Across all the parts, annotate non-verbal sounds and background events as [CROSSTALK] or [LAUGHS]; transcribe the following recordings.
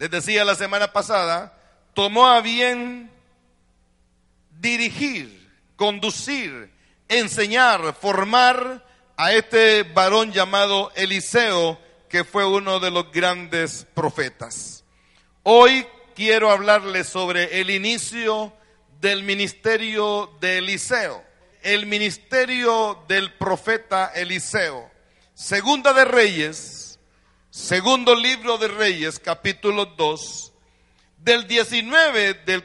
les decía la semana pasada, tomó a bien dirigir, conducir, enseñar, formar a este varón llamado Eliseo, que fue uno de los grandes profetas. Hoy quiero hablarles sobre el inicio del ministerio de Eliseo, el ministerio del profeta Eliseo. Segunda de Reyes, segundo libro de Reyes, capítulo 2, del 19 del,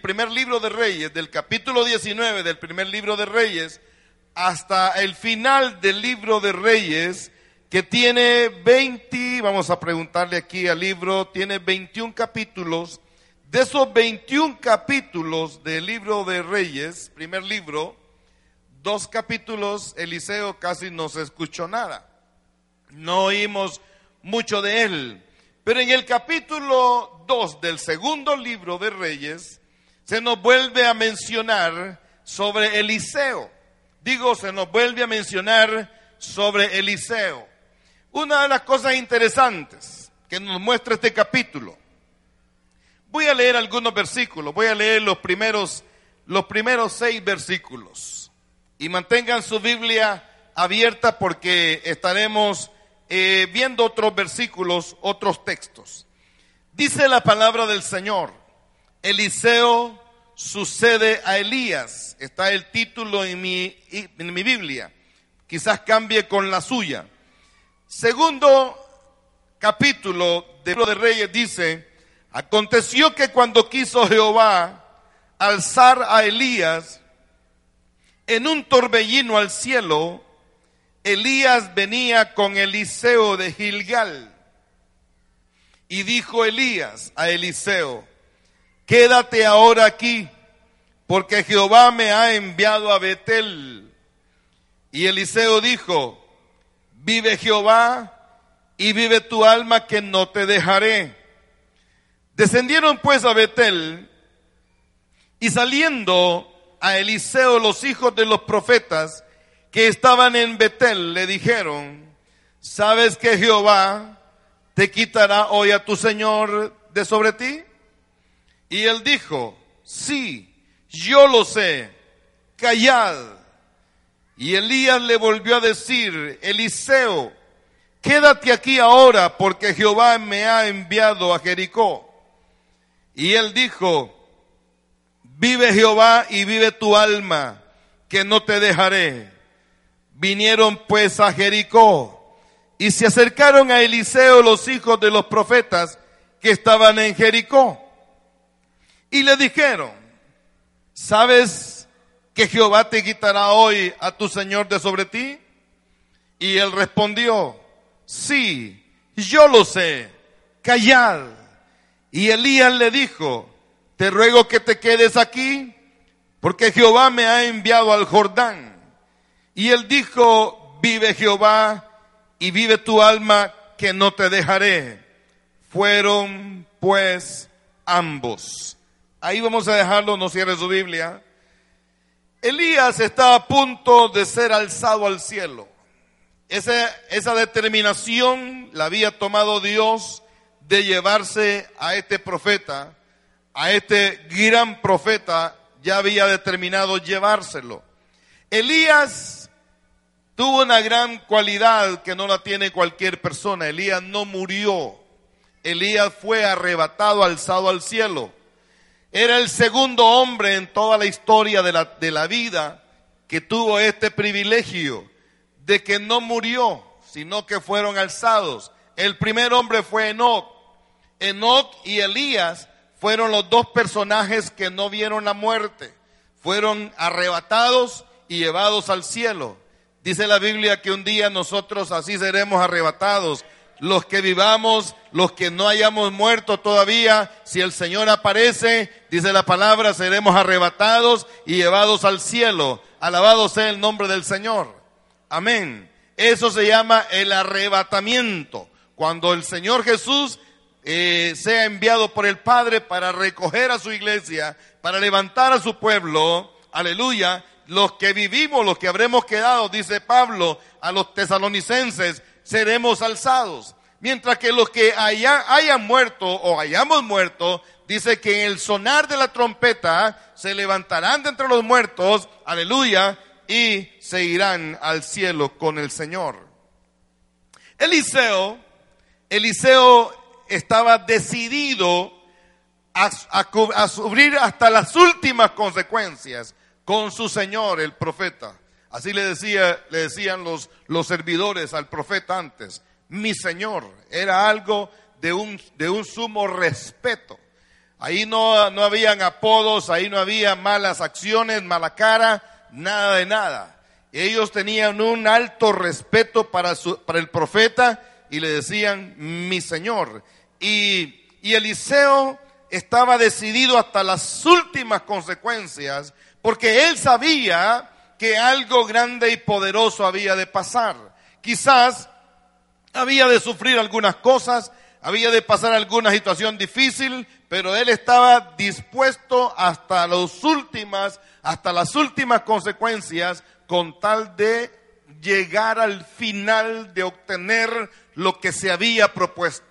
primer libro de Reyes, del capítulo 19 del primer libro de Reyes, hasta el final del libro de Reyes, que tiene 20, vamos a preguntarle aquí al libro, tiene 21 capítulos. De esos 21 capítulos del libro de Reyes, primer libro, dos capítulos, Eliseo casi no se escuchó nada. No oímos mucho de él. Pero en el capítulo 2 del segundo libro de Reyes, se nos vuelve a mencionar sobre Eliseo. Digo, se nos vuelve a mencionar sobre Eliseo. Una de las cosas interesantes que nos muestra este capítulo. Voy a leer algunos versículos, voy a leer los primeros, los primeros seis versículos. Y mantengan su Biblia abierta porque estaremos eh, viendo otros versículos, otros textos. Dice la palabra del Señor, Eliseo sucede a Elías. Está el título en mi, en mi Biblia. Quizás cambie con la suya. Segundo capítulo de Libro de Reyes dice, aconteció que cuando quiso Jehová alzar a Elías en un torbellino al cielo, Elías venía con Eliseo de Gilgal. Y dijo Elías a Eliseo, quédate ahora aquí, porque Jehová me ha enviado a Betel. Y Eliseo dijo, vive Jehová y vive tu alma que no te dejaré. Descendieron pues a Betel y saliendo a Eliseo los hijos de los profetas que estaban en Betel le dijeron, ¿sabes que Jehová te quitará hoy a tu Señor de sobre ti? Y él dijo, sí, yo lo sé, callad. Y Elías le volvió a decir, Eliseo, quédate aquí ahora porque Jehová me ha enviado a Jericó. Y él dijo, vive Jehová y vive tu alma, que no te dejaré. Vinieron pues a Jericó y se acercaron a Eliseo los hijos de los profetas que estaban en Jericó. Y le dijeron, ¿sabes que Jehová te quitará hoy a tu Señor de sobre ti? Y él respondió, sí, yo lo sé, callad. Y Elías le dijo, te ruego que te quedes aquí, porque Jehová me ha enviado al Jordán. Y él dijo, vive Jehová y vive tu alma, que no te dejaré. Fueron pues ambos. Ahí vamos a dejarlo, no cierre su Biblia. Elías está a punto de ser alzado al cielo. Esa, esa determinación la había tomado Dios de llevarse a este profeta, a este gran profeta, ya había determinado llevárselo. Elías tuvo una gran cualidad que no la tiene cualquier persona. Elías no murió. Elías fue arrebatado, alzado al cielo. Era el segundo hombre en toda la historia de la, de la vida que tuvo este privilegio de que no murió, sino que fueron alzados. El primer hombre fue Enoch. Enoch y Elías fueron los dos personajes que no vieron la muerte. Fueron arrebatados y llevados al cielo. Dice la Biblia que un día nosotros así seremos arrebatados los que vivamos, los que no hayamos muerto todavía, si el Señor aparece, dice la palabra, seremos arrebatados y llevados al cielo. Alabado sea el nombre del Señor. Amén. Eso se llama el arrebatamiento. Cuando el Señor Jesús eh, sea enviado por el Padre para recoger a su iglesia, para levantar a su pueblo, aleluya, los que vivimos, los que habremos quedado, dice Pablo a los tesalonicenses, seremos alzados. mientras que los que hayan muerto o hayamos muerto, dice que en el sonar de la trompeta se levantarán de entre los muertos, aleluya, y se irán al cielo con el Señor. Eliseo, Eliseo estaba decidido a, a, sufrir hasta las últimas consecuencias con su Señor, el profeta. Así le, decía, le decían los, los servidores al profeta antes. Mi Señor era algo de un, de un sumo respeto. Ahí no, no habían apodos, ahí no había malas acciones, mala cara, nada de nada. Ellos tenían un alto respeto para, su, para el profeta y le decían mi Señor. Y, y Eliseo estaba decidido hasta las últimas consecuencias porque él sabía que algo grande y poderoso había de pasar. Quizás había de sufrir algunas cosas, había de pasar alguna situación difícil, pero él estaba dispuesto hasta las últimas, hasta las últimas consecuencias con tal de llegar al final de obtener lo que se había propuesto.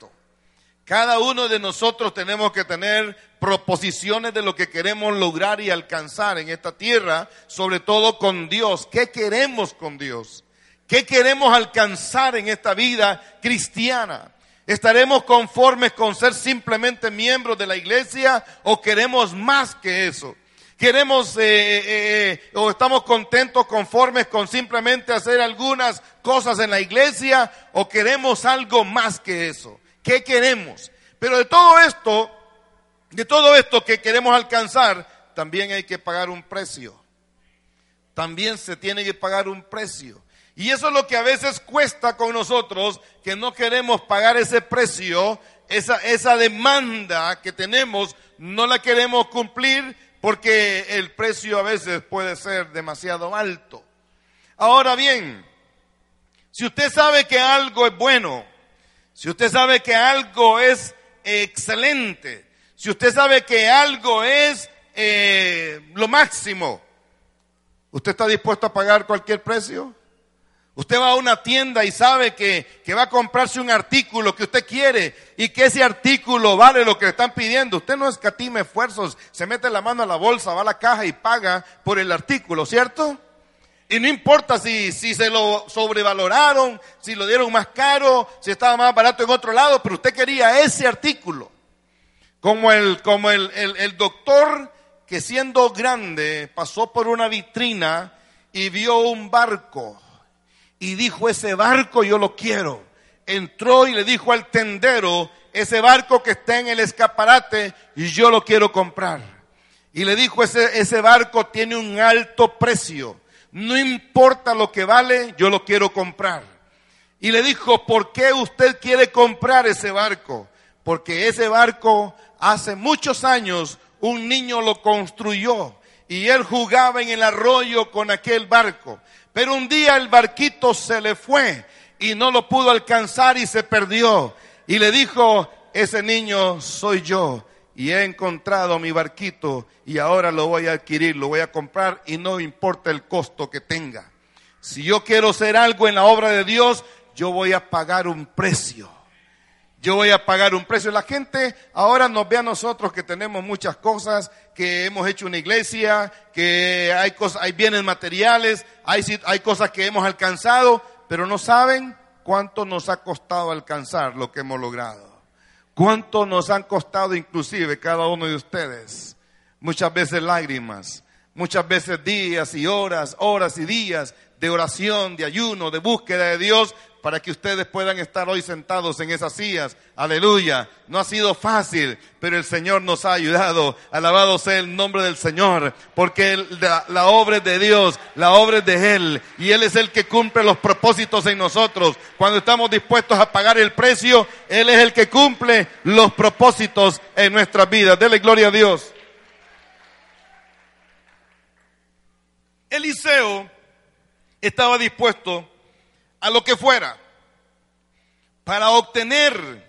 Cada uno de nosotros tenemos que tener proposiciones de lo que queremos lograr y alcanzar en esta tierra, sobre todo con Dios. ¿Qué queremos con Dios? ¿Qué queremos alcanzar en esta vida cristiana? ¿Estaremos conformes con ser simplemente miembros de la iglesia o queremos más que eso? queremos eh, eh, eh, o estamos contentos, conformes con simplemente hacer algunas cosas en la iglesia o queremos algo más que eso. ¿Qué queremos? Pero de todo esto, de todo esto que queremos alcanzar, también hay que pagar un precio. También se tiene que pagar un precio. Y eso es lo que a veces cuesta con nosotros, que no queremos pagar ese precio, esa, esa demanda que tenemos, no la queremos cumplir porque el precio a veces puede ser demasiado alto. Ahora bien, si usted sabe que algo es bueno, si usted sabe que algo es excelente, si usted sabe que algo es eh, lo máximo, ¿usted está dispuesto a pagar cualquier precio? Usted va a una tienda y sabe que, va a comprarse un artículo que usted quiere y que ese artículo vale lo que le están pidiendo. Usted no escatime esfuerzos, se mete la mano a la bolsa, va a la caja y paga por el artículo, ¿cierto? Y no importa si, si se lo sobrevaloraron, si lo dieron más caro, si estaba más barato en otro lado, pero usted quería ese artículo. Como el, como el, el, doctor que siendo grande pasó por una vitrina y vio un barco y dijo, ese barco yo lo quiero. Entró y le dijo al tendero, ese barco que está en el escaparate, yo lo quiero comprar. Y le dijo, ese, ese barco tiene un alto precio. No importa lo que vale, yo lo quiero comprar. Y le dijo, ¿por qué usted quiere comprar ese barco? Porque ese barco hace muchos años un niño lo construyó y él jugaba en el arroyo con aquel barco. Pero un día el barquito se le fue y no lo pudo alcanzar y se perdió. Y le dijo, ese niño soy yo y he encontrado mi barquito y ahora lo voy a adquirir, lo voy a comprar y no importa el costo que tenga. Si yo quiero hacer algo en la obra de Dios, yo voy a pagar un precio. Yo voy a pagar un precio. La gente ahora nos ve a nosotros que tenemos muchas cosas, que hemos hecho una iglesia, que hay cosas, hay bienes materiales, hay, hay cosas que hemos alcanzado, pero no saben cuánto nos ha costado alcanzar lo que hemos logrado. Cuánto nos han costado inclusive cada uno de ustedes. Muchas veces lágrimas, muchas veces días y horas, horas y días de oración, de ayuno, de búsqueda de Dios, para que ustedes puedan estar hoy sentados en esas sillas. Aleluya. No ha sido fácil, pero el Señor nos ha ayudado. Alabado sea el nombre del Señor, porque la, obra es de Dios, la obra es de Él, y Él es el que cumple los propósitos en nosotros. Cuando estamos dispuestos a pagar el precio, Él es el que cumple los propósitos en nuestras vidas. Dele gloria a Dios. Eliseo estaba dispuesto a lo que fuera para obtener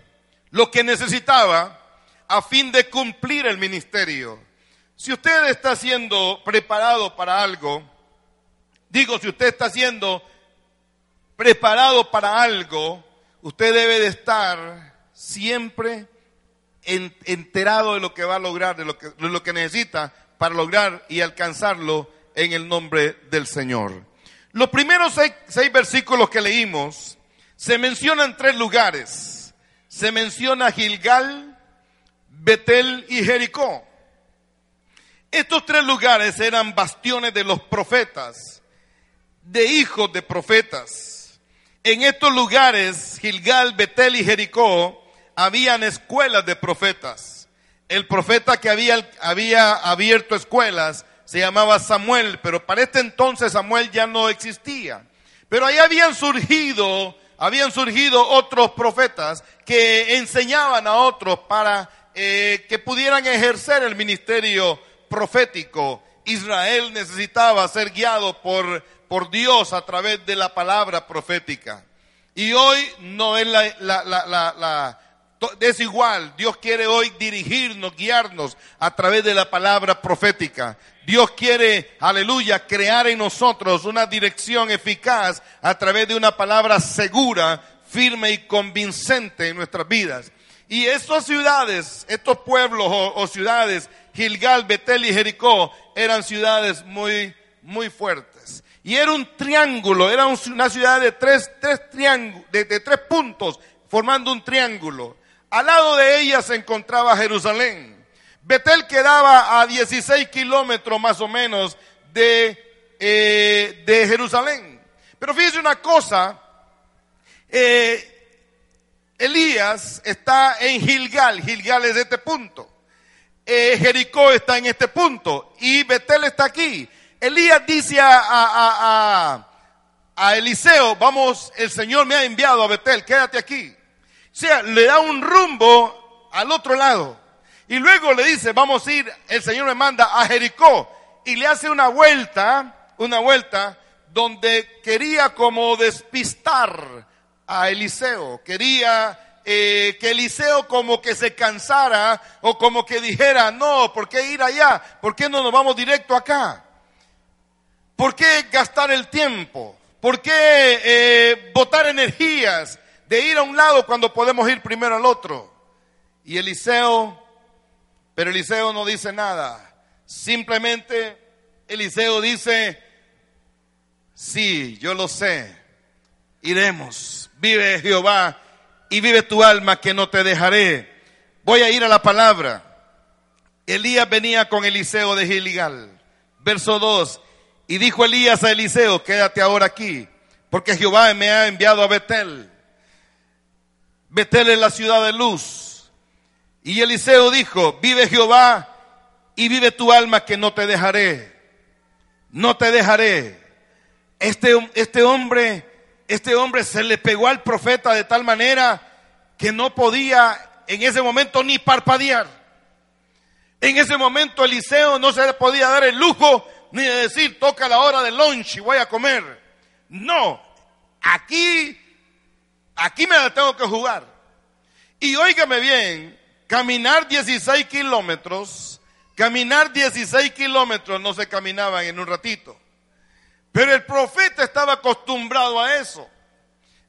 lo que necesitaba a fin de cumplir el ministerio. Si usted está siendo preparado para algo, digo, si usted está siendo preparado para algo, usted debe de estar siempre enterado de lo que va a lograr, de lo que, de lo que necesita para lograr y alcanzarlo en el nombre del Señor. Los primeros seis, versículos que leímos se mencionan tres lugares. Se menciona Gilgal, Betel y Jericó. Estos tres lugares eran bastiones de los profetas, de hijos de profetas. En estos lugares, Gilgal, Betel y Jericó, habían escuelas de profetas. El profeta que había abierto escuelas se llamaba Samuel, pero para este entonces Samuel ya no existía. Pero ahí habían surgido, habían surgido otros profetas que enseñaban a otros para eh, que pudieran ejercer el ministerio profético. Israel necesitaba ser guiado por, por Dios a través de la palabra profética. Y hoy no es la, la, la, la es igual. Dios quiere hoy dirigirnos, guiarnos a través de la palabra profética. Dios quiere, aleluya, crear en nosotros una dirección eficaz a través de una palabra segura, firme y convincente en nuestras vidas. Y estas ciudades, estos pueblos o, ciudades, Gilgal, Betel y Jericó, eran ciudades muy, muy fuertes. Y era un triángulo, era una ciudad de tres, tres triángulos, de, de tres puntos, formando un triángulo. Al lado de ella se encontraba Jerusalén. Betel quedaba a 16 kilómetros más o menos de, eh, de Jerusalén. Pero fíjese una cosa, eh, Elías está en Gilgal, Gilgal es este punto. Eh, Jericó está en este punto y Betel está aquí. Elías dice a, a, a, Eliseo, vamos, el Señor me ha enviado a Betel, quédate aquí. O sea, le da un rumbo al otro lado. Y luego le dice, vamos a ir, el Señor me manda a Jericó. Y le hace una vuelta, una vuelta, donde quería como despistar a Eliseo. Quería eh, que Eliseo como que se cansara o como que dijera, no, ¿por qué ir allá? ¿Por qué no nos vamos directo acá? ¿Por qué gastar el tiempo? ¿Por qué eh, botar energías de ir a un lado cuando podemos ir primero al otro? Y Eliseo, pero Eliseo no dice nada. Simplemente Eliseo dice, sí, yo lo sé, iremos vive Jehová y vive tu alma que no te dejaré. Voy a ir a la palabra. Elías venía con Eliseo de Gilgal. Verso 2. Y dijo Elías a Eliseo, quédate ahora aquí, porque Jehová me ha enviado a Betel. Betel es la ciudad de luz. Y Eliseo dijo, vive Jehová y vive tu alma que no te dejaré. No te dejaré. Este, este hombre este hombre se le pegó al profeta de tal manera que no podía en ese momento ni parpadear. En ese momento Eliseo no se le podía dar el lujo ni de decir, toca la hora del lunch y voy a comer. No, aquí, aquí me la tengo que jugar. Y óigame bien, caminar 16 kilómetros, caminar 16 kilómetros no se caminaban en un ratito. Pero el profeta estaba acostumbrado a eso.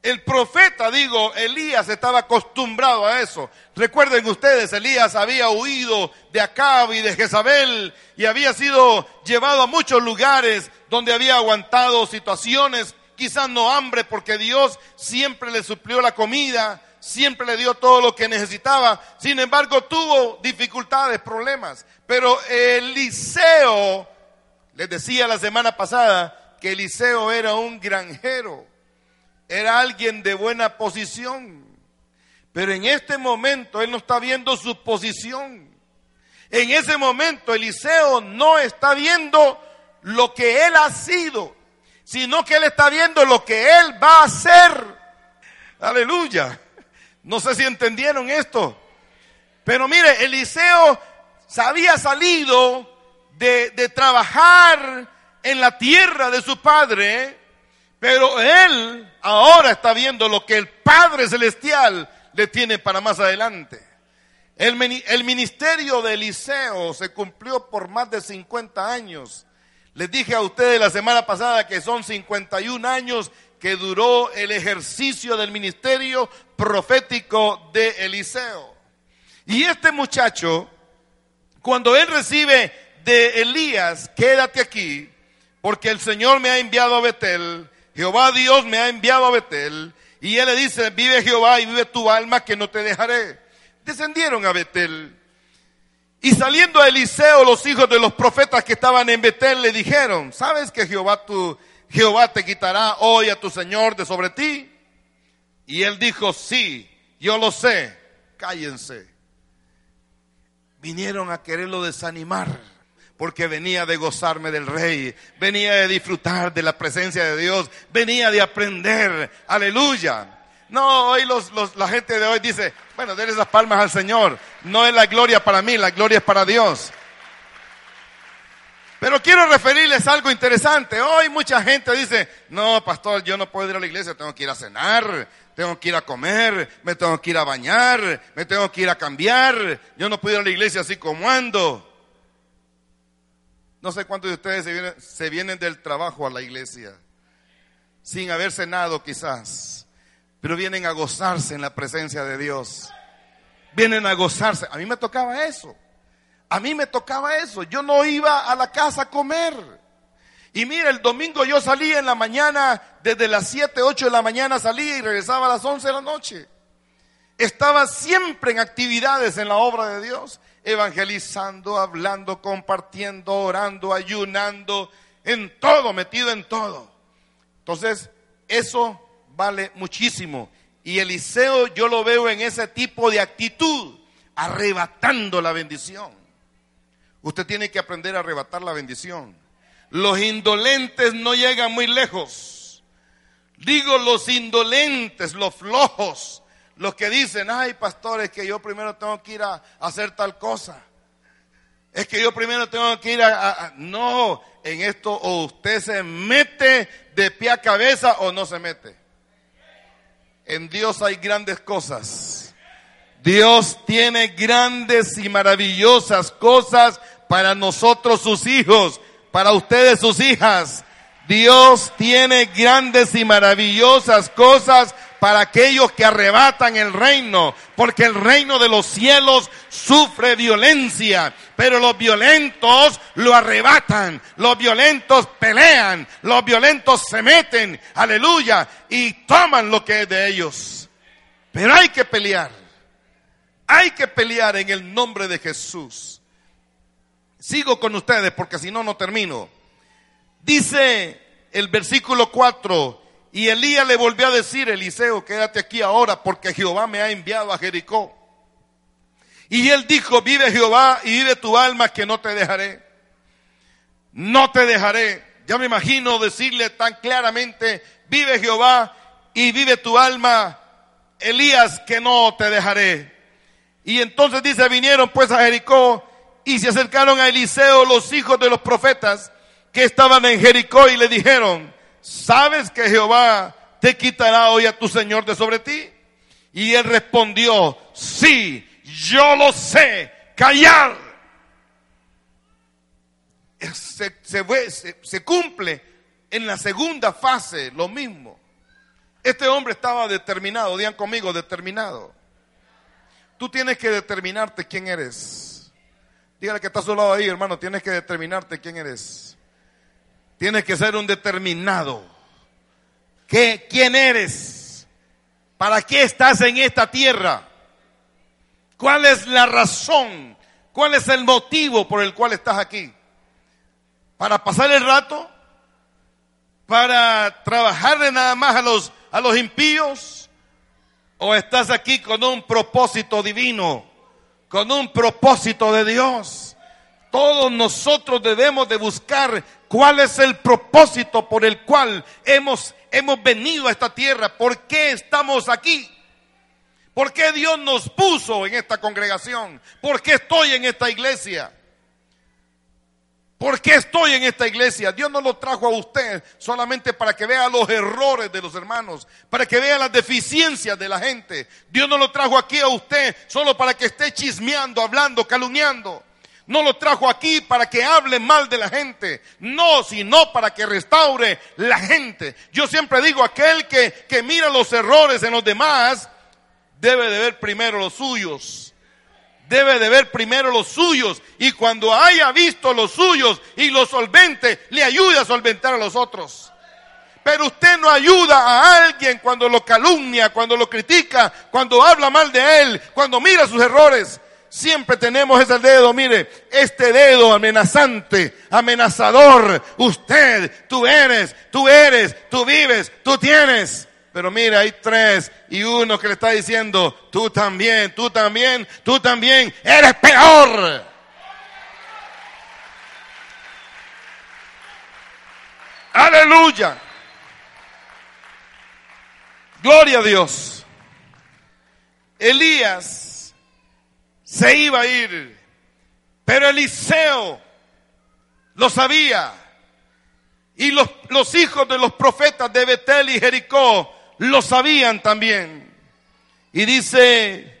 El profeta, digo, Elías estaba acostumbrado a eso. Recuerden ustedes, Elías había huido de Acab y de Jezabel y había sido llevado a muchos lugares donde había aguantado situaciones, quizás no hambre, porque Dios siempre le suplió la comida, siempre le dio todo lo que necesitaba. Sin embargo, tuvo dificultades, problemas. Pero Eliseo, les decía la semana pasada, que Eliseo era un granjero, era alguien de buena posición. Pero en este momento él no está viendo su posición. En ese momento Eliseo no está viendo lo que él ha sido, sino que él está viendo lo que él va a hacer. Aleluya. No sé si entendieron esto. Pero mire, Eliseo había salido de, de trabajar en la tierra de su padre, pero él ahora está viendo lo que el Padre Celestial le tiene para más adelante. El, el ministerio de Eliseo se cumplió por más de 50 años. Les dije a ustedes la semana pasada que son 51 años que duró el ejercicio del ministerio profético de Eliseo. Y este muchacho, cuando él recibe de Elías, quédate aquí, porque el Señor me ha enviado a Betel, Jehová Dios me ha enviado a Betel, y él le dice, vive Jehová y vive tu alma que no te dejaré. Descendieron a Betel. Y saliendo a Eliseo, los hijos de los profetas que estaban en Betel le dijeron, ¿sabes que Jehová tu, Jehová te quitará hoy a tu Señor de sobre ti? Y él dijo, sí, yo lo sé, cállense. Vinieron a quererlo desanimar porque venía de gozarme del rey, venía de disfrutar de la presencia de Dios, venía de aprender, aleluya. No, hoy los, la gente de hoy dice, bueno, denle esas palmas al Señor, no es la gloria para mí, la gloria es para Dios. Pero quiero referirles algo interesante. Hoy mucha gente dice, no, pastor, yo no puedo ir a la iglesia, tengo que ir a cenar, tengo que ir a comer, me tengo que ir a bañar, me tengo que ir a cambiar, yo no puedo ir a la iglesia así como ando. No sé cuántos de ustedes se vienen, del trabajo a la iglesia, sin haber cenado quizás, pero vienen a gozarse en la presencia de Dios. Vienen a gozarse. A mí me tocaba eso. A mí me tocaba eso. Yo no iba a la casa a comer. Y mira, el domingo yo salía en la mañana, desde las 7, 8 de la mañana salía y regresaba a las 11 de la noche. Estaba siempre en actividades en la obra de Dios, evangelizando, hablando, compartiendo, orando, ayunando, en todo, metido en todo. Entonces, eso vale muchísimo. Y Eliseo yo lo veo en ese tipo de actitud, arrebatando la bendición. Usted tiene que aprender a arrebatar la bendición. Los indolentes no llegan muy lejos. Digo los indolentes, los flojos, los que dicen, ay pastores, que yo primero tengo que ir a, hacer tal cosa. Es que yo primero tengo que ir a, No, en esto o usted se mete de pie a cabeza o no se mete. En Dios hay grandes cosas. Dios tiene grandes y maravillosas cosas para nosotros sus hijos, para ustedes sus hijas. Dios tiene grandes y maravillosas cosas para aquellos que arrebatan el reino, porque el reino de los cielos sufre violencia, pero los violentos lo arrebatan, los violentos pelean, los violentos se meten, aleluya, y toman lo que es de ellos. Pero hay que pelear, hay que pelear en el nombre de Jesús. Sigo con ustedes porque si no, no termino. Dice el versículo 4, y Elías le volvió a decir, Eliseo, quédate aquí ahora porque Jehová me ha enviado a Jericó. Y él dijo, vive Jehová y vive tu alma que no te dejaré. No te dejaré. Ya me imagino decirle tan claramente, vive Jehová y vive tu alma, Elías, que no te dejaré. Y entonces dice, vinieron pues a Jericó y se acercaron a Eliseo los hijos de los profetas que estaban en Jericó y le dijeron, ¿sabes que Jehová te quitará hoy a tu Señor de sobre ti? Y él respondió, sí, yo lo sé, callar. Se, se, se, cumple en la segunda fase lo mismo. Este hombre estaba determinado, digan conmigo, determinado. Tú tienes que determinarte quién eres. Dígale que está a su lado ahí, hermano, tienes que determinarte quién eres. Tienes que ser un determinado. ¿Qué, ¿Quién eres? ¿Para qué estás en esta tierra? ¿Cuál es la razón? ¿Cuál es el motivo por el cual estás aquí? ¿Para pasar el rato? ¿Para trabajarle nada más a los, a los impíos? ¿O estás aquí con un propósito divino? Con un propósito de Dios. Todos nosotros debemos de buscar cuál es el propósito por el cual hemos, hemos venido a esta tierra, por qué estamos aquí. ¿Por qué Dios nos puso en esta congregación? ¿Por qué estoy en esta iglesia? ¿Por qué estoy en esta iglesia? Dios no lo trajo a usted solamente para que vea los errores de los hermanos, para que vea las deficiencias de la gente. Dios no lo trajo aquí a usted solo para que esté chismeando, hablando, calumniando. No lo trajo aquí para que hable mal de la gente. No, sino para que restaure la gente. Yo siempre digo, aquel que, que mira los errores en los demás, debe de ver primero los suyos. Debe de ver primero los suyos. Y cuando haya visto los suyos y los solvente, le ayude a solventar a los otros. Pero usted no ayuda a alguien cuando lo calumnia, cuando lo critica, cuando habla mal de él, cuando mira sus errores. Siempre tenemos ese dedo, mire, este dedo amenazante, amenazador. Usted, tú eres, tú eres, tú vives, tú tienes. Pero mire, hay tres y uno que le está diciendo, tú también, tú también, tú también, eres peor. Aleluya. Gloria a Dios. Elías se iba a ir. Pero Eliseo lo sabía. Y los hijos de los profetas de Betel y Jericó lo sabían también. Y dice,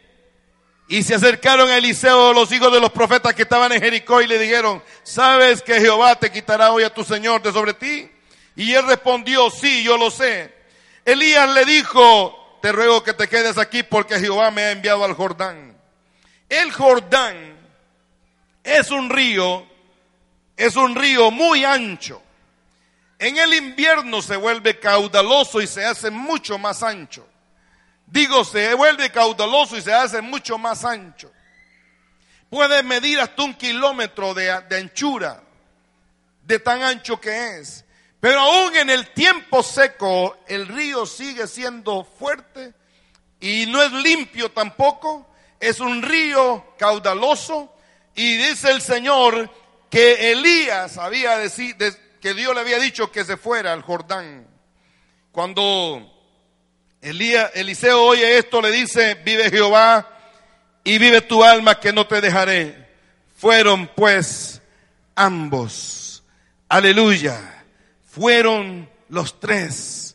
y se acercaron a Eliseo los hijos de los profetas que estaban en Jericó y le dijeron, ¿sabes que Jehová te quitará hoy a tu Señor de sobre ti? Y él respondió, sí, yo lo sé. Elías le dijo, te ruego que te quedes aquí porque Jehová me ha enviado al Jordán. El Jordán es un río, es un río muy ancho. En el invierno se vuelve caudaloso y se hace mucho más ancho. Digo, se vuelve caudaloso y se hace mucho más ancho. Puede medir hasta un kilómetro de, de anchura, de tan ancho que es. Pero aún en el tiempo seco, el río sigue siendo fuerte y no es limpio tampoco es un río caudaloso y dice el Señor que Elías había decidido, que Dios le había dicho que se fuera al Jordán. Cuando Elías, Eliseo oye esto, le dice, vive Jehová y vive tu alma que no te dejaré. Fueron pues ambos. Aleluya. Fueron los tres.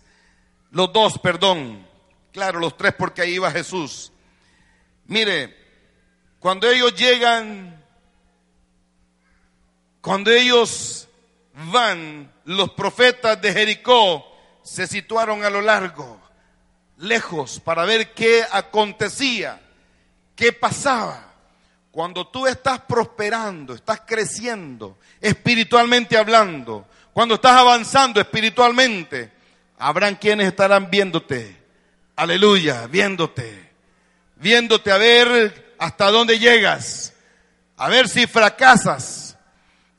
Los dos, perdón. Claro, los tres porque ahí iba Jesús. Mire, cuando ellos llegan, cuando ellos van, los profetas de Jericó se situaron a lo largo, lejos, para ver qué acontecía, qué pasaba. Cuando tú estás prosperando, estás creciendo, espiritualmente hablando, cuando estás avanzando espiritualmente, habrán quienes estarán viéndote. Aleluya, viéndote viéndote a ver hasta dónde llegas, a ver si fracasas,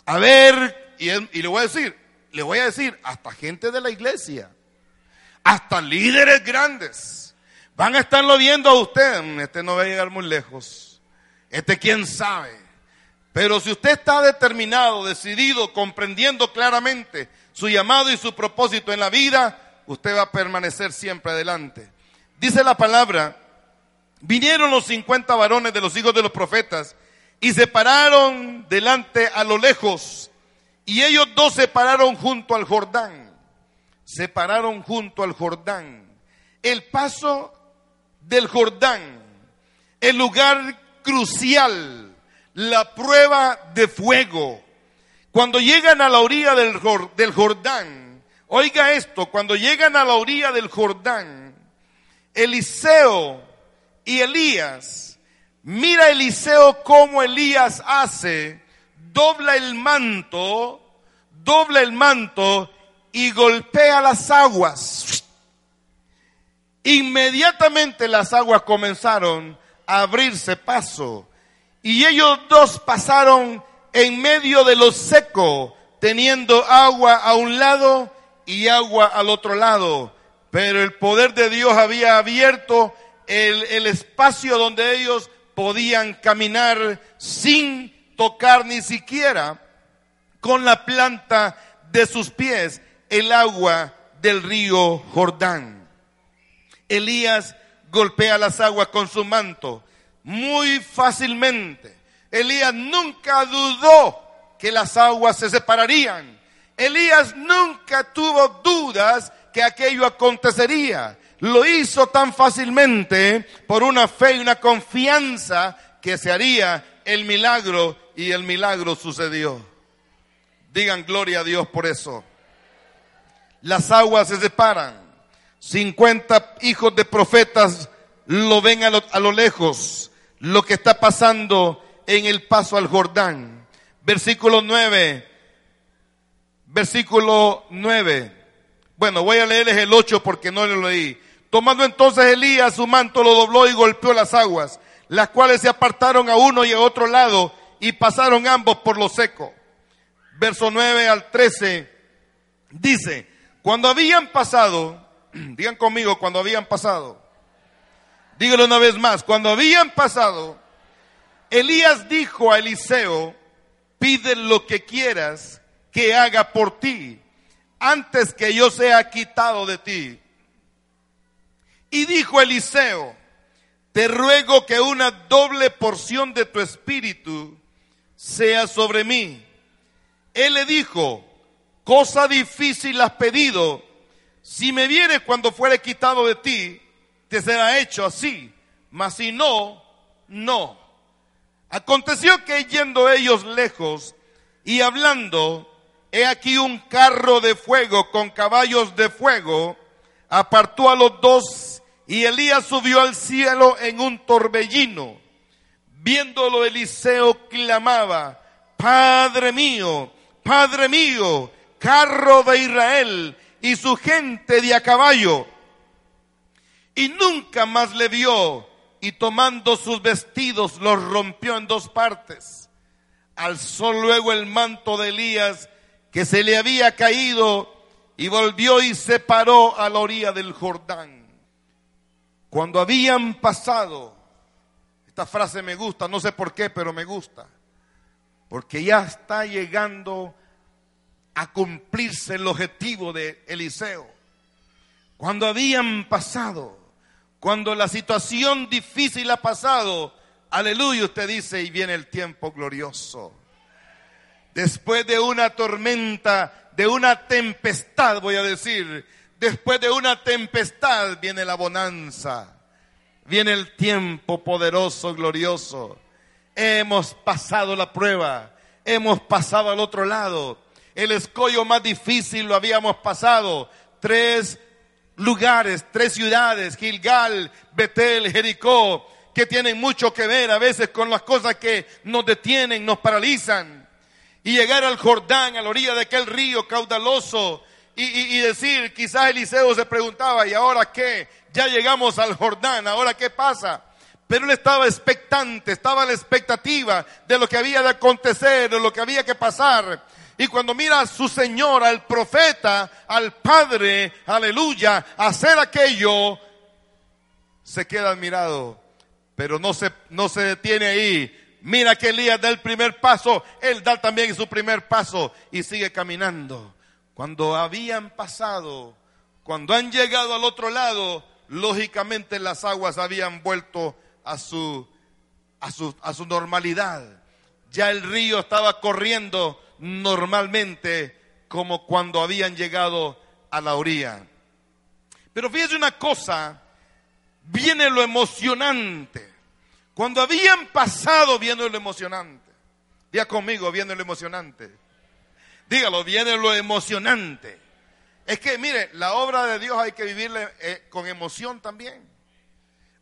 a ver, y, le voy a decir, le voy a decir, hasta gente de la iglesia, hasta líderes grandes, van a estarlo viendo a usted, mm, este no va a llegar muy lejos, este quién sabe. Pero si usted está determinado, decidido, comprendiendo claramente su llamado y su propósito en la vida, usted va a permanecer siempre adelante. Dice la palabra Vinieron los cincuenta varones de los hijos de los profetas y se pararon delante a lo lejos. Y ellos dos se pararon junto al Jordán. Se pararon junto al Jordán. El paso del Jordán, el lugar crucial, la prueba de fuego. Cuando llegan a la orilla del, del Jordán, oiga esto, cuando llegan a la orilla del Jordán, Eliseo y Elías. Mira Eliseo cómo Elías hace, dobla el manto, dobla el manto y golpea las aguas. Inmediatamente las aguas comenzaron a abrirse paso y ellos dos pasaron en medio de lo seco, teniendo agua a un lado y agua al otro lado. Pero el poder de Dios había abierto el, espacio donde ellos podían caminar sin tocar ni siquiera con la planta de sus pies el agua del río Jordán. Elías golpea las aguas con su manto muy fácilmente. Elías nunca dudó que las aguas se separarían. Elías nunca tuvo dudas que aquello acontecería lo hizo tan fácilmente por una fe y una confianza que se haría el milagro y el milagro sucedió. Digan gloria a Dios por eso. Las aguas se separan. 50 hijos de profetas lo ven a lo, a lo lejos, lo que está pasando en el paso al Jordán. Versículo 9. Versículo 9. Bueno, voy a leerles el 8 porque no lo leí. Tomando entonces Elías su manto, lo dobló y golpeó las aguas, las cuales se apartaron a uno y a otro lado y pasaron ambos por lo seco. Verso 9 al 13 dice, cuando habían pasado, [CLEARS THROAT] digan conmigo, cuando habían pasado, dígalo una vez más, cuando habían pasado, Elías dijo a Eliseo, pide lo que quieras que haga por ti antes que yo sea quitado de ti. Y dijo Eliseo, te ruego que una doble porción de tu espíritu sea sobre mí. Él le dijo, cosa difícil has pedido, si me vienes cuando fuere quitado de ti, te será hecho así, mas si no, no. Aconteció que yendo ellos lejos y hablando, he aquí un carro de fuego con caballos de fuego, apartó a los dos y Elías subió al cielo en un torbellino. Viéndolo Eliseo clamaba, Padre mío, Padre mío, carro de Israel y su gente de a caballo. Y nunca más le vio y tomando sus vestidos los rompió en dos partes. Alzó luego el manto de Elías que se le había caído y volvió y se paró a la orilla del Jordán. Cuando habían pasado, esta frase me gusta, no sé por qué, pero me gusta, porque ya está llegando a cumplirse el objetivo de Eliseo. Cuando habían pasado, cuando la situación difícil ha pasado, aleluya, usted dice, y viene el tiempo glorioso. Después de una tormenta, de una tempestad, voy a decir, después de una tempestad viene la bonanza, viene el tiempo poderoso, glorioso. Hemos pasado la prueba, hemos pasado al otro lado. El escollo más difícil lo habíamos pasado. Tres lugares, tres ciudades, Gilgal, Betel, Jericó, que tienen mucho que ver a veces con las cosas que nos detienen, nos paralizan y llegar al Jordán, a la orilla de aquel río caudaloso, y, decir, quizás Eliseo se preguntaba, ¿y ahora qué? Ya llegamos al Jordán, ¿ahora qué pasa? Pero él estaba expectante, estaba a la expectativa de lo que había de acontecer, de lo que había que pasar. Y cuando mira a su Señor, al profeta, al Padre, aleluya, hacer aquello, se queda admirado. Pero no se, no se detiene ahí, Mira que Elías da el primer paso, él da también su primer paso y sigue caminando. Cuando habían pasado, cuando han llegado al otro lado, lógicamente las aguas habían vuelto a su, a su, a su normalidad. Ya el río estaba corriendo normalmente como cuando habían llegado a la orilla. Pero fíjese una cosa, viene lo emocionante. Cuando habían pasado viendo lo emocionante. Diga conmigo, viendo lo emocionante. Dígalo, viene lo emocionante. Es que, mire, la obra de Dios hay que vivirla eh, con emoción también.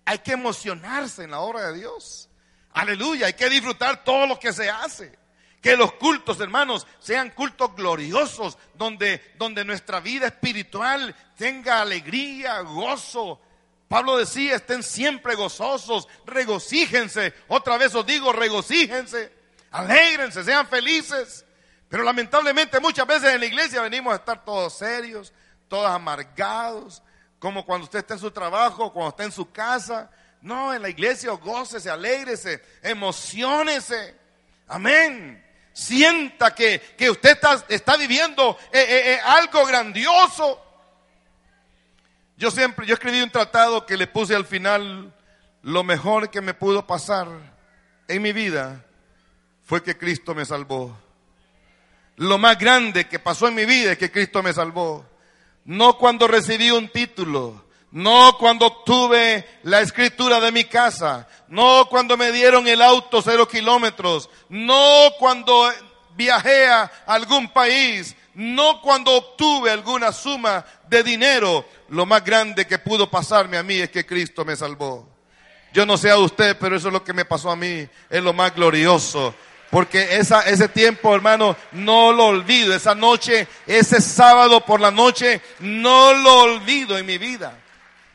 Hay que emocionarse en la obra de Dios. Aleluya, hay que disfrutar todo lo que se hace. Que los cultos, hermanos, sean cultos gloriosos, donde, donde nuestra vida espiritual tenga alegría, gozo, Pablo decía, estén siempre gozosos, regocíjense. Otra vez os digo, regocíjense, alégrense, sean felices. Pero lamentablemente muchas veces en la iglesia venimos a estar todos serios, todos amargados, como cuando usted está en su trabajo, cuando está en su casa. No, en la iglesia gócese, alégrese, emocionese. Amén. Sienta que, que usted está, está viviendo eh, eh, eh, algo grandioso. Yo siempre, yo escribí un tratado que le puse al final, lo mejor que me pudo pasar en mi vida fue que Cristo me salvó. Lo más grande que pasó en mi vida es que Cristo me salvó. No cuando recibí un título, no cuando obtuve la escritura de mi casa, no cuando me dieron el auto cero kilómetros, no cuando viajé a algún país, no cuando obtuve alguna suma de dinero. Lo más grande que pudo pasarme a mí es que Cristo me salvó. Yo no sé a usted, pero eso es lo que me pasó a mí. Es lo más glorioso. Porque esa, ese tiempo, hermano, no lo olvido. Esa noche, ese sábado por la noche, no lo olvido en mi vida.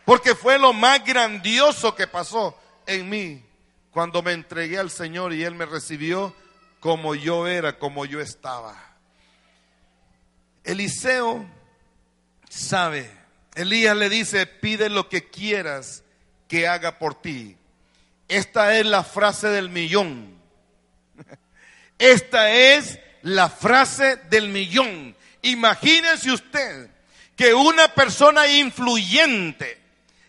Porque fue lo más grandioso que pasó en mí cuando me entregué al Señor y Él me recibió como yo era, como yo estaba. Eliseo sabe, Elías le dice, pide lo que quieras que haga por ti. Esta es la frase del millón. [LAUGHS] Esta es la frase del millón. Imagínense usted que una persona influyente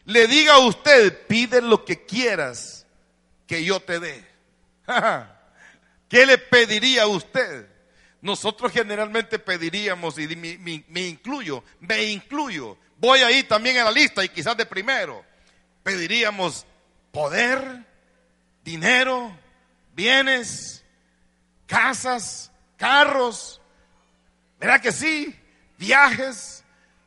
le diga a usted, pide lo que quieras que yo te dé. [LAUGHS] ¿Qué le pediría a usted? Nosotros generalmente pediríamos, y me, incluyo, me incluyo, voy ahí también en la lista y quizás de primero, pediríamos poder, dinero, bienes, casas, carros, ¿verdad que sí? Viajes,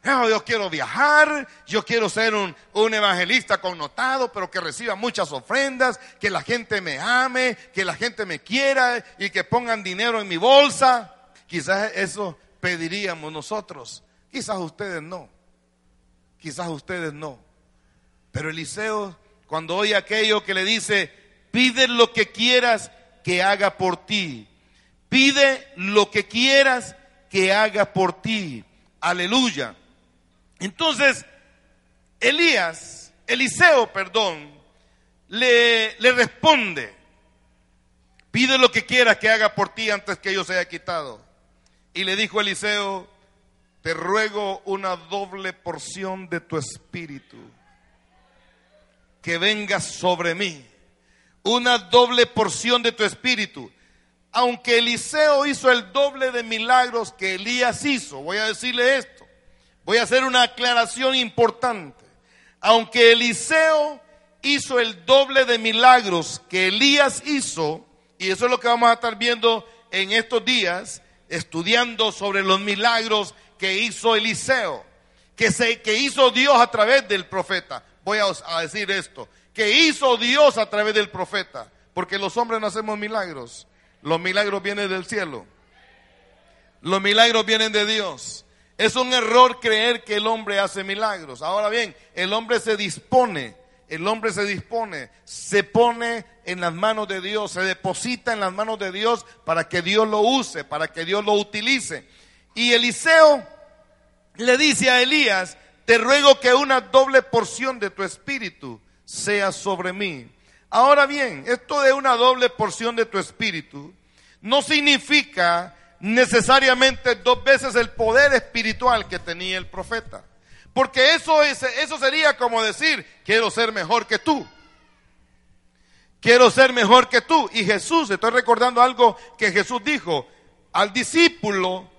yo quiero viajar, yo quiero ser un, un, evangelista connotado, pero que reciba muchas ofrendas, que la gente me ame, que la gente me quiera y que pongan dinero en mi bolsa. Quizás eso pediríamos nosotros. Quizás ustedes no. Quizás ustedes no. Pero Eliseo, cuando oye aquello que le dice, pide lo que quieras que haga por ti. Pide lo que quieras que haga por ti. Aleluya. Entonces, Elías, Eliseo, perdón, le, le responde, pide lo que quieras que haga por ti antes que yo sea quitado. Y le dijo Eliseo, te ruego una doble porción de tu espíritu, que venga sobre mí, una doble porción de tu espíritu. Aunque Eliseo hizo el doble de milagros que Elías hizo, voy a decirle esto, Voy a hacer una aclaración importante. Aunque Eliseo hizo el doble de milagros que Elías hizo, y eso es lo que vamos a estar viendo en estos días, estudiando sobre los milagros que hizo Eliseo, que, se, que hizo Dios a través del profeta. Voy a, a decir esto, que hizo Dios a través del profeta, porque los hombres no hacemos milagros, los milagros vienen del cielo, los milagros vienen de Dios. Es un error creer que el hombre hace milagros. Ahora bien, el hombre se dispone, el hombre se dispone, se pone en las manos de Dios, se deposita en las manos de Dios para que Dios lo use, para que Dios lo utilice. Y Eliseo le dice a Elías, te ruego que una doble porción de tu espíritu sea sobre mí. Ahora bien, esto de una doble porción de tu espíritu no significa necesariamente dos veces el poder espiritual que tenía el profeta. Porque eso, es, eso sería como decir, quiero ser mejor que tú. Quiero ser mejor que tú. Y Jesús, estoy recordando algo que Jesús dijo, al discípulo,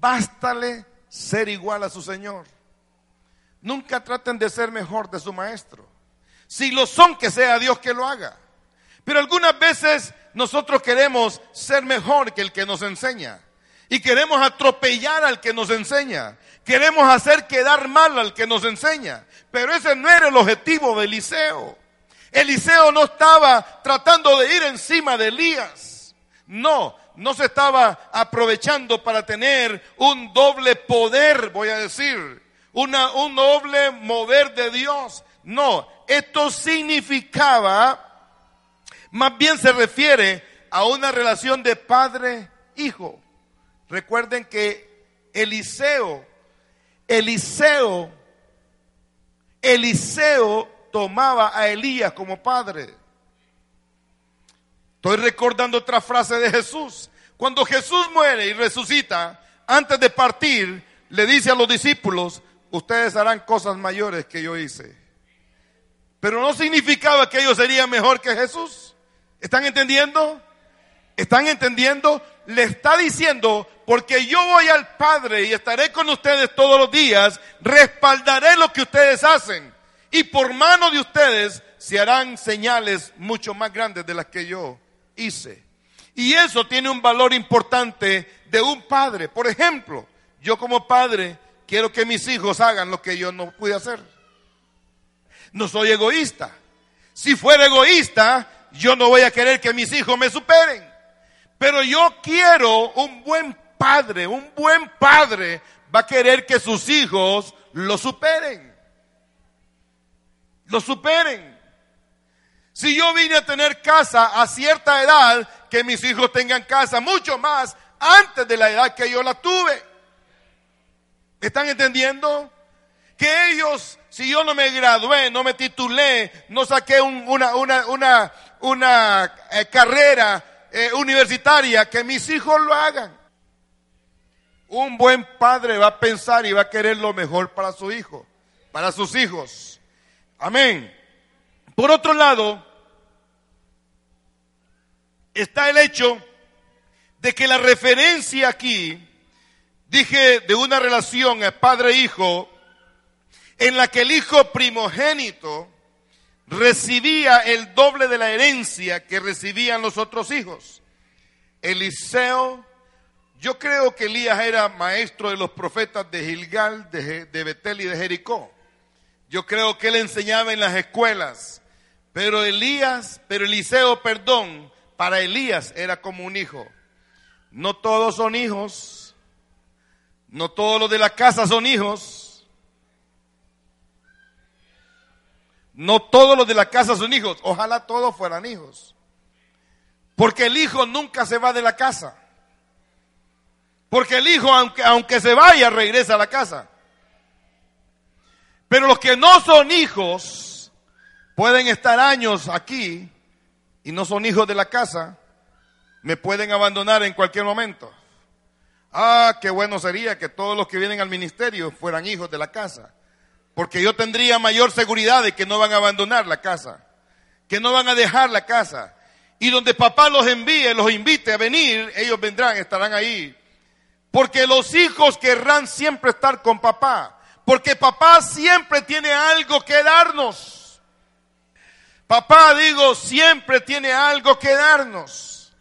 bástale ser igual a su Señor. Nunca traten de ser mejor de su maestro. Si lo son, que sea Dios que lo haga. Pero algunas veces nosotros queremos ser mejor que el que nos enseña. Y queremos atropellar al que nos enseña. Queremos hacer quedar mal al que nos enseña. Pero ese no era el objetivo de Eliseo. Eliseo no estaba tratando de ir encima de Elías. No, no se estaba aprovechando para tener un doble poder, voy a decir. Una, un doble mover de Dios. No, esto significaba más bien se refiere a una relación de padre-hijo. Recuerden que Eliseo, Eliseo, Eliseo tomaba a Elías como padre. Estoy recordando otra frase de Jesús. Cuando Jesús muere y resucita, antes de partir, le dice a los discípulos, ustedes harán cosas mayores que yo hice. Pero no significaba que ellos serían mejor que Jesús. ¿Están entendiendo? ¿Están entendiendo? Le está diciendo, porque yo voy al Padre y estaré con ustedes todos los días, respaldaré lo que ustedes hacen. Y por mano de ustedes se harán señales mucho más grandes de las que yo hice. Y eso tiene un valor importante de un padre. Por ejemplo, yo como padre quiero que mis hijos hagan lo que yo no pude hacer. No soy egoísta. Si fuera egoísta, yo no voy a querer que mis hijos me superen. Pero yo quiero un buen padre, un buen padre va a querer que sus hijos lo superen. Lo superen. Si yo vine a tener casa a cierta edad, que mis hijos tengan casa mucho más antes de la edad que yo la tuve. ¿Están entendiendo? Que ellos, si yo no me gradué, no me titulé, no saqué una, una, una, una eh, carrera eh, universitaria, que mis hijos lo hagan. Un buen padre va a pensar y va a querer lo mejor para su hijo, para sus hijos. Amén. Por otro lado, está el hecho de que la referencia aquí, dije, de una relación padre-hijo, en la que el hijo primogénito recibía el doble de la herencia que recibían los otros hijos. Eliseo, yo creo que Elías era maestro de los profetas de Gilgal, de, de Betel y de Jericó. Yo creo que él enseñaba en las escuelas. Pero Elías, pero Eliseo, perdón, para Elías era como un hijo. No todos son hijos. No todos los de la casa son hijos. No todos los de la casa son hijos. Ojalá todos fueran hijos. Porque el hijo nunca se va de la casa. Porque el hijo, aunque, aunque se vaya, regresa a la casa. Pero los que no son hijos pueden estar años aquí y no son hijos de la casa, me pueden abandonar en cualquier momento. Ah, qué bueno sería que todos los que vienen al ministerio fueran hijos de la casa. Porque yo tendría mayor seguridad de que no van a abandonar la casa, que no van a dejar la casa. Y donde papá los envíe, los invite a venir, ellos vendrán, estarán ahí. Porque los hijos querrán siempre estar con papá. Porque papá siempre tiene algo que darnos. Papá, digo, siempre tiene algo que darnos.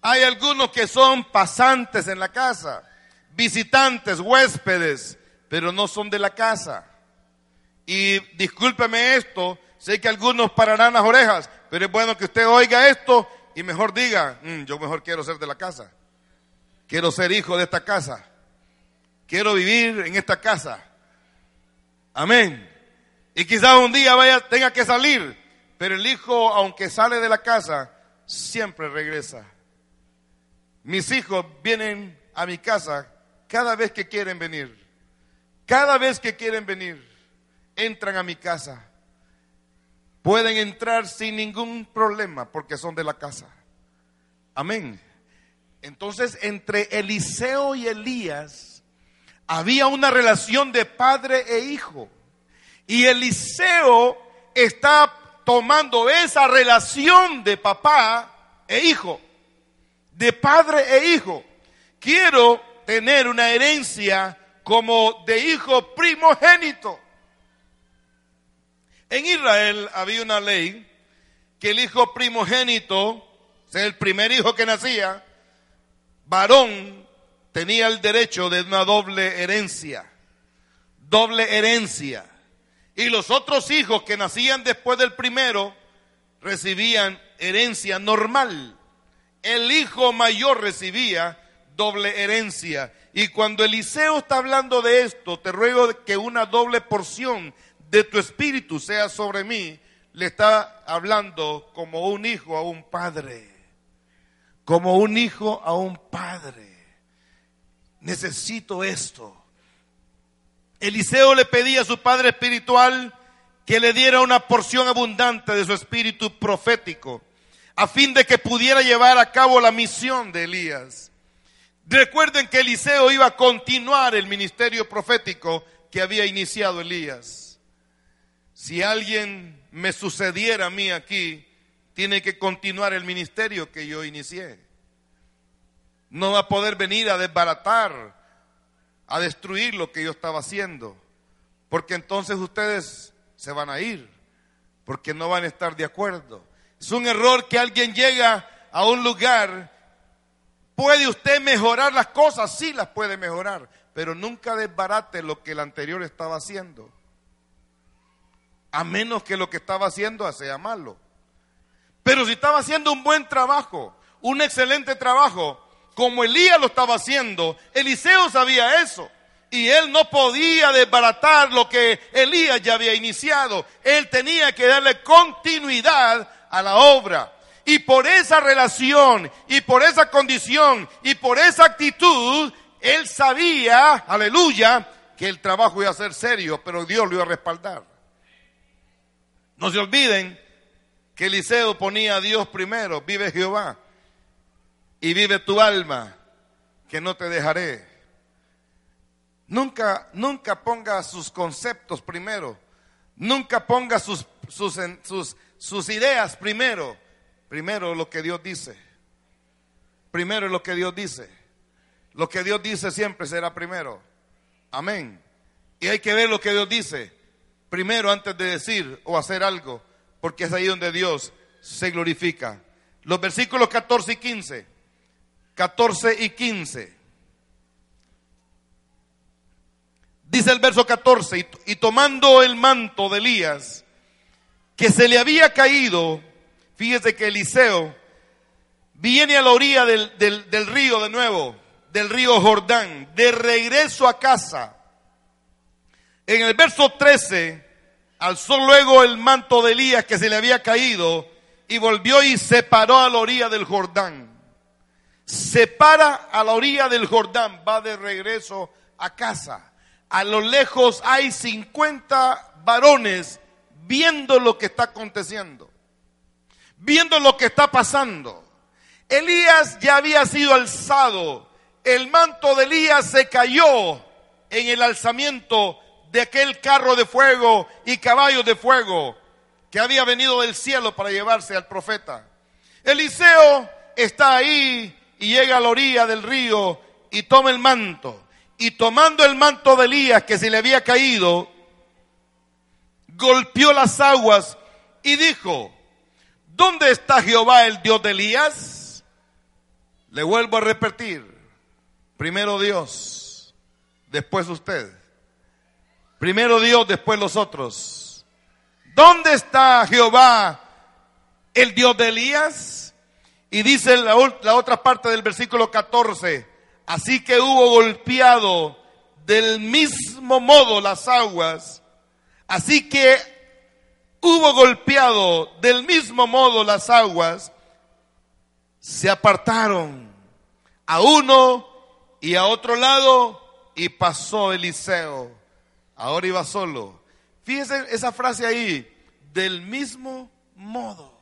Hay algunos que son pasantes en la casa, visitantes, huéspedes, pero no son de la casa. Y discúlpeme esto, sé que algunos pararán las orejas, pero es bueno que usted oiga esto y mejor diga, mm, yo mejor quiero ser de la casa. Quiero ser hijo de esta casa. Quiero vivir en esta casa. Amén. Y quizás un día vaya, tenga que salir, pero el hijo, aunque sale de la casa, siempre regresa. Mis hijos vienen a mi casa cada vez que quieren venir. Cada vez que quieren venir, entran a mi casa. Pueden entrar sin ningún problema porque son de la casa. Amén. Entonces, entre Eliseo y Elías había una relación de padre e hijo. Y Eliseo está tomando esa relación de papá e hijo, de padre e hijo. Quiero tener una herencia como de hijo primogénito. En Israel había una ley que el hijo primogénito, sea el primer hijo que nacía, varón, tenía el derecho de una doble herencia. Doble herencia. Y los otros hijos que nacían después del primero recibían herencia normal. El hijo mayor recibía doble herencia. Y cuando Eliseo está hablando de esto, te ruego que una doble porción de tu espíritu sea sobre mí, le está hablando como un hijo a un padre. Como un hijo a un padre. Necesito esto. Eliseo le pedía a su padre espiritual que le diera una porción abundante de su espíritu profético, a fin de que pudiera llevar a cabo la misión de Elías. Recuerden que Eliseo iba a continuar el ministerio profético que había iniciado Elías. Si alguien me sucediera a mí aquí, tiene que continuar el ministerio que yo inicié. No va a poder venir a desbaratar a destruir lo que yo estaba haciendo. Porque entonces ustedes se van a ir, porque no van a estar de acuerdo. Es un error que alguien llega a un lugar, puede usted mejorar las cosas, sí las puede mejorar, pero nunca desbarate lo que el anterior estaba haciendo. A menos que lo que estaba haciendo sea malo. Pero si estaba haciendo un buen trabajo, un excelente trabajo, como Elías lo estaba haciendo, Eliseo sabía eso. Y él no podía desbaratar lo que Elías ya había iniciado. Él tenía que darle continuidad a la obra. Y por esa relación, y por esa condición, y por esa actitud, él sabía, aleluya, que el trabajo iba a ser serio, pero Dios lo iba a respaldar. No se olviden que Eliseo ponía a Dios primero, vive Jehová, y vive tu alma, que no te dejaré. Nunca, nunca ponga sus conceptos primero. Nunca ponga sus, sus, sus, sus ideas primero. Primero lo que Dios dice. Primero lo que Dios dice. Lo que Dios dice siempre será primero. Amén. Y hay que ver lo que Dios dice primero antes de decir o hacer algo, porque es ahí donde Dios se glorifica. Los versículos 14 y 15. 14 y 15. Dice el verso 14, y, tomando el manto de Elías, que se le había caído, fíjese que Eliseo viene a la orilla del, del río de nuevo, del río Jordán, de regreso a casa. En el verso 13, alzó luego el manto de Elías que se le había caído y volvió y se paró a la orilla del Jordán. Se para a la orilla del Jordán, va de regreso a casa a lo lejos hay 50 varones viendo lo que está aconteciendo, viendo lo que está pasando. Elías ya había sido alzado, el manto de Elías se cayó en el alzamiento de aquel carro de fuego y caballo de fuego que había venido del cielo para llevarse al profeta. Eliseo está ahí y llega a la orilla del río y toma el manto y tomando el manto de Elías que se le había caído, golpeó las aguas y dijo, ¿dónde está Jehová el Dios de Elías? Le vuelvo a repetir, primero Dios, después usted. Primero Dios, después los otros. ¿Dónde está Jehová el Dios de Elías? Y dice la, la otra parte del versículo 14, Así que hubo golpeado del mismo modo las aguas. Así que hubo golpeado del mismo modo las aguas. Se apartaron a uno y a otro lado y pasó Eliseo. Ahora iba solo. Fíjese esa frase ahí, del mismo modo.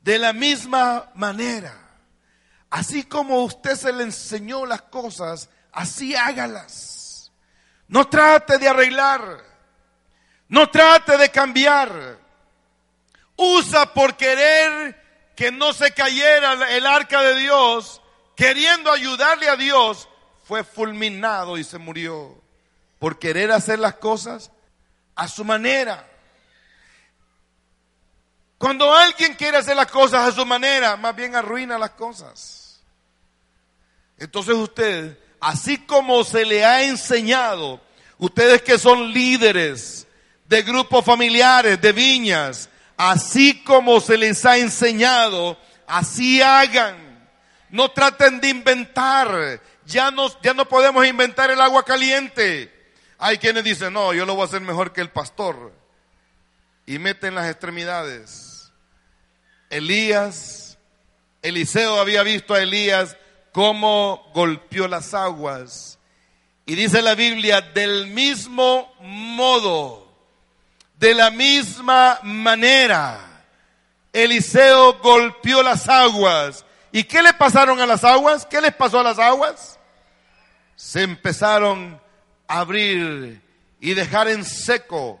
De la misma manera. Así como usted se le enseñó las cosas, así hágalas. No trate de arreglar. No trate de cambiar. Usa por querer que no se cayera el arca de Dios, queriendo ayudarle a Dios, fue fulminado y se murió. Por querer hacer las cosas a su manera. Cuando alguien quiere hacer las cosas a su manera, más bien arruina las cosas. Entonces usted, así como se le ha enseñado, ustedes que son líderes de grupos familiares, de viñas, así como se les ha enseñado, así hagan. No traten de inventar. Ya no, ya no podemos inventar el agua caliente. Hay quienes dicen, no, yo lo voy a hacer mejor que el pastor. Y meten las extremidades. Elías, Eliseo había visto a Elías cómo golpeó las aguas. Y dice la Biblia, del mismo modo, de la misma manera, Eliseo golpeó las aguas. ¿Y qué le pasaron a las aguas? ¿Qué les pasó a las aguas? Se empezaron a abrir y dejar en seco.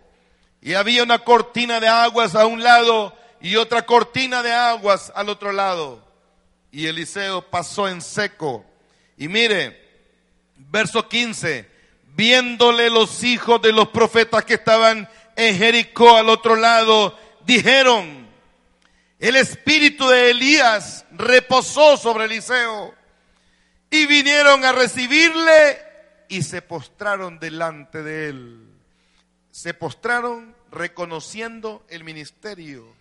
Y había una cortina de aguas a un lado y otra cortina de aguas al otro lado y Eliseo pasó en seco. Y mire, verso 15, viéndole los hijos de los profetas que estaban en Jericó al otro lado, dijeron, el espíritu de Elías reposó sobre Eliseo y vinieron a recibirle y se postraron delante de él. Se postraron reconociendo el ministerio.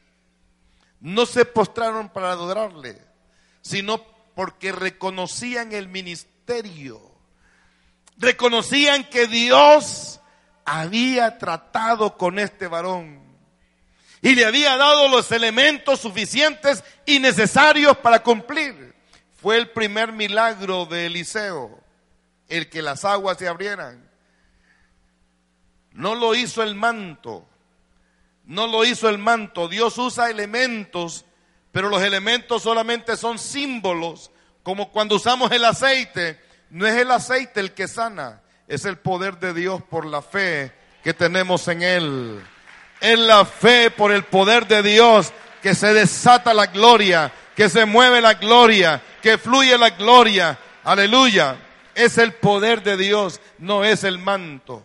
No se postraron para adorarle, sino porque reconocían el ministerio. Reconocían que Dios había tratado con este varón y le había dado los elementos suficientes y necesarios para cumplir. Fue el primer milagro de Eliseo, el que las aguas se abrieran. No lo hizo el manto, no lo hizo el manto. Dios usa elementos, pero los elementos solamente son símbolos, como cuando usamos el aceite. No es el aceite el que sana, es el poder de Dios por la fe que tenemos en Él. Es la fe por el poder de Dios que se desata la gloria, que se mueve la gloria, que fluye la gloria. Aleluya. Es el poder de Dios, no es el manto.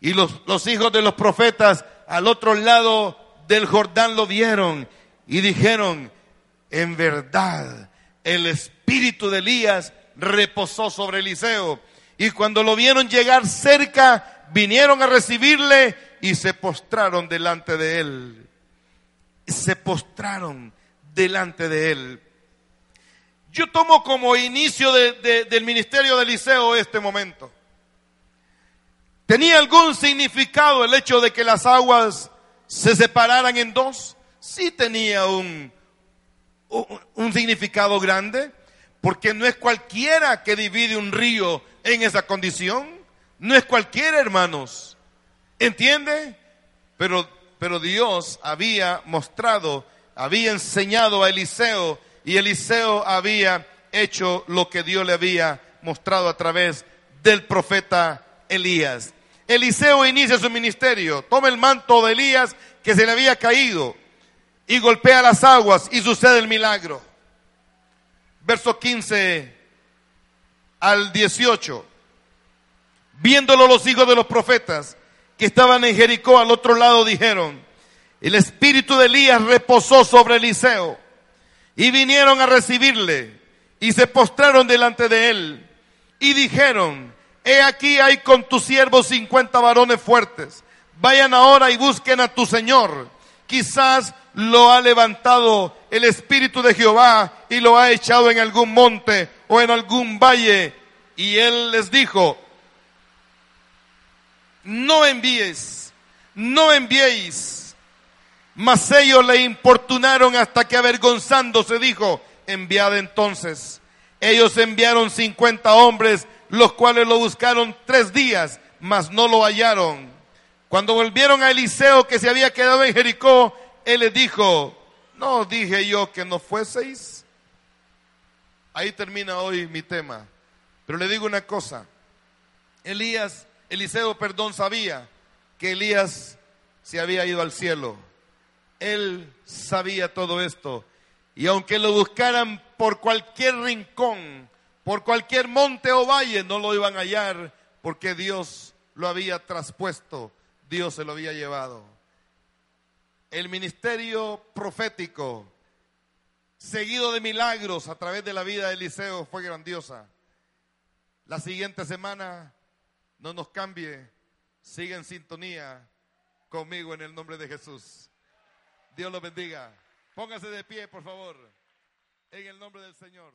Y los, los hijos de los profetas al otro lado del Jordán lo vieron y dijeron, en verdad, el espíritu de Elías reposó sobre Eliseo. Y cuando lo vieron llegar cerca, vinieron a recibirle y se postraron delante de él. Se postraron delante de él. Yo tomo como inicio del ministerio de Eliseo este momento. ¿Tenía algún significado el hecho de que las aguas se separaran en dos? Sí tenía un, un, un significado grande, porque no es cualquiera que divide un río en esa condición. No es cualquiera, hermanos. ¿Entiende? Pero, pero Dios había mostrado, había enseñado a Eliseo y Eliseo había hecho lo que Dios le había mostrado a través del profeta Elías. Eliseo inicia su ministerio, toma el manto de Elías que se le había caído y golpea las aguas y sucede el milagro. Verso 15 al 18. Viéndolo los hijos de los profetas, que estaban en Jericó al otro lado dijeron, el espíritu de Elías reposó sobre Eliseo y vinieron a recibirle y se postraron delante de él y dijeron, he aquí hay con tus siervos cincuenta varones fuertes, vayan ahora y busquen a tu Señor, quizás lo ha levantado el espíritu de Jehová y lo ha echado en algún monte o en algún valle. Y él les dijo, no envíes, no enviéis. Mas ellos le importunaron hasta que avergonzándose dijo, enviad entonces. Ellos enviaron cincuenta hombres, los cuales lo buscaron tres días, mas no lo hallaron. Cuando volvieron a Eliseo que se había quedado en Jericó, él les dijo, no dije yo que no fueseis. Ahí termina hoy mi tema. Pero le digo una cosa, Elías Eliseo, perdón, sabía que Elías se había ido al cielo. Él sabía todo esto. Y aunque lo buscaran por cualquier rincón, por cualquier monte o valle, no lo iban a hallar porque Dios lo había traspuesto, Dios se lo había llevado. El ministerio profético, seguido de milagros a través de la vida de Eliseo, fue grandiosa. La siguiente semana no nos cambie, siga en sintonía conmigo en el nombre de Jesús. Dios lo bendiga. Póngase de pie, por favor, en el nombre del Señor.